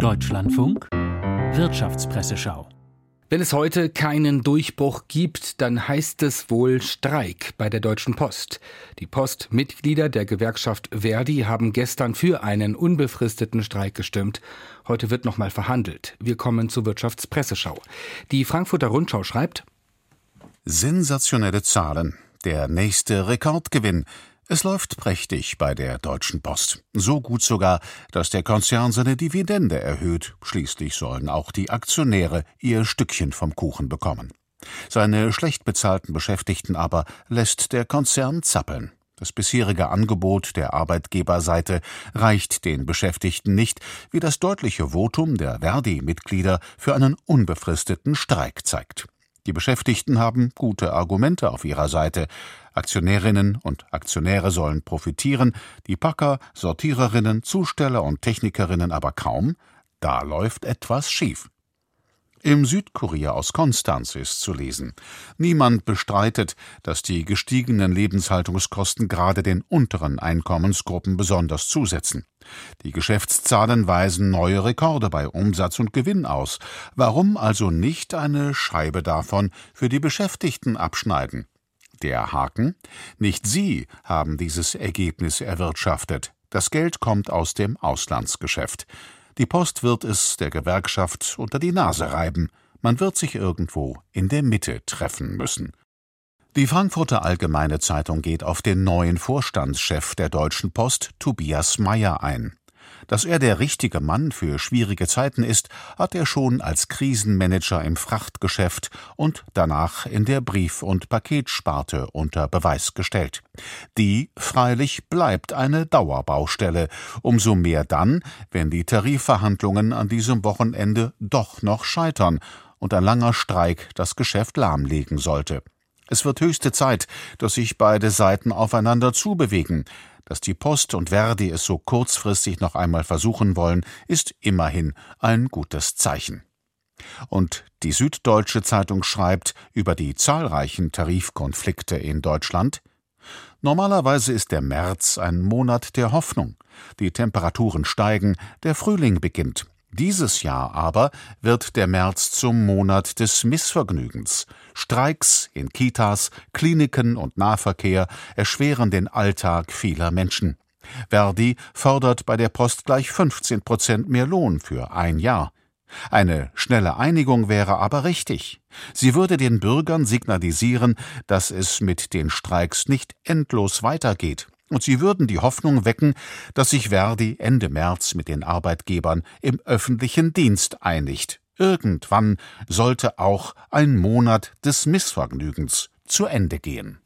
Deutschlandfunk Wirtschaftspresseschau wenn es heute keinen Durchbruch gibt, dann heißt es wohl Streik bei der Deutschen Post. Die Postmitglieder der Gewerkschaft Verdi haben gestern für einen unbefristeten Streik gestimmt. Heute wird nochmal verhandelt. Wir kommen zur Wirtschaftspresseschau. Die Frankfurter Rundschau schreibt Sensationelle Zahlen. Der nächste Rekordgewinn. Es läuft prächtig bei der Deutschen Post. So gut sogar, dass der Konzern seine Dividende erhöht. Schließlich sollen auch die Aktionäre ihr Stückchen vom Kuchen bekommen. Seine schlecht bezahlten Beschäftigten aber lässt der Konzern zappeln. Das bisherige Angebot der Arbeitgeberseite reicht den Beschäftigten nicht, wie das deutliche Votum der Verdi-Mitglieder für einen unbefristeten Streik zeigt. Die Beschäftigten haben gute Argumente auf ihrer Seite. Aktionärinnen und Aktionäre sollen profitieren, die Packer, Sortiererinnen, Zusteller und Technikerinnen aber kaum. Da läuft etwas schief. Im Südkurier aus Konstanz ist zu lesen. Niemand bestreitet, dass die gestiegenen Lebenshaltungskosten gerade den unteren Einkommensgruppen besonders zusetzen. Die Geschäftszahlen weisen neue Rekorde bei Umsatz und Gewinn aus. Warum also nicht eine Scheibe davon für die Beschäftigten abschneiden? Der Haken? Nicht Sie haben dieses Ergebnis erwirtschaftet. Das Geld kommt aus dem Auslandsgeschäft. Die Post wird es der Gewerkschaft unter die Nase reiben. Man wird sich irgendwo in der Mitte treffen müssen. Die Frankfurter Allgemeine Zeitung geht auf den neuen Vorstandschef der Deutschen Post, Tobias Meyer, ein. Dass er der richtige Mann für schwierige Zeiten ist, hat er schon als Krisenmanager im Frachtgeschäft und danach in der Brief- und Paketsparte unter Beweis gestellt. Die freilich bleibt eine Dauerbaustelle, umso mehr dann, wenn die Tarifverhandlungen an diesem Wochenende doch noch scheitern und ein langer Streik das Geschäft lahmlegen sollte. Es wird höchste Zeit, dass sich beide Seiten aufeinander zubewegen. Dass die Post und Verdi es so kurzfristig noch einmal versuchen wollen, ist immerhin ein gutes Zeichen. Und die Süddeutsche Zeitung schreibt über die zahlreichen Tarifkonflikte in Deutschland Normalerweise ist der März ein Monat der Hoffnung. Die Temperaturen steigen, der Frühling beginnt. Dieses Jahr aber wird der März zum Monat des Missvergnügens. Streiks in Kitas, Kliniken und Nahverkehr erschweren den Alltag vieler Menschen. Verdi fordert bei der Post gleich 15 Prozent mehr Lohn für ein Jahr. Eine schnelle Einigung wäre aber richtig. Sie würde den Bürgern signalisieren, dass es mit den Streiks nicht endlos weitergeht und sie würden die Hoffnung wecken, dass sich Verdi Ende März mit den Arbeitgebern im öffentlichen Dienst einigt. Irgendwann sollte auch ein Monat des Missvergnügens zu Ende gehen.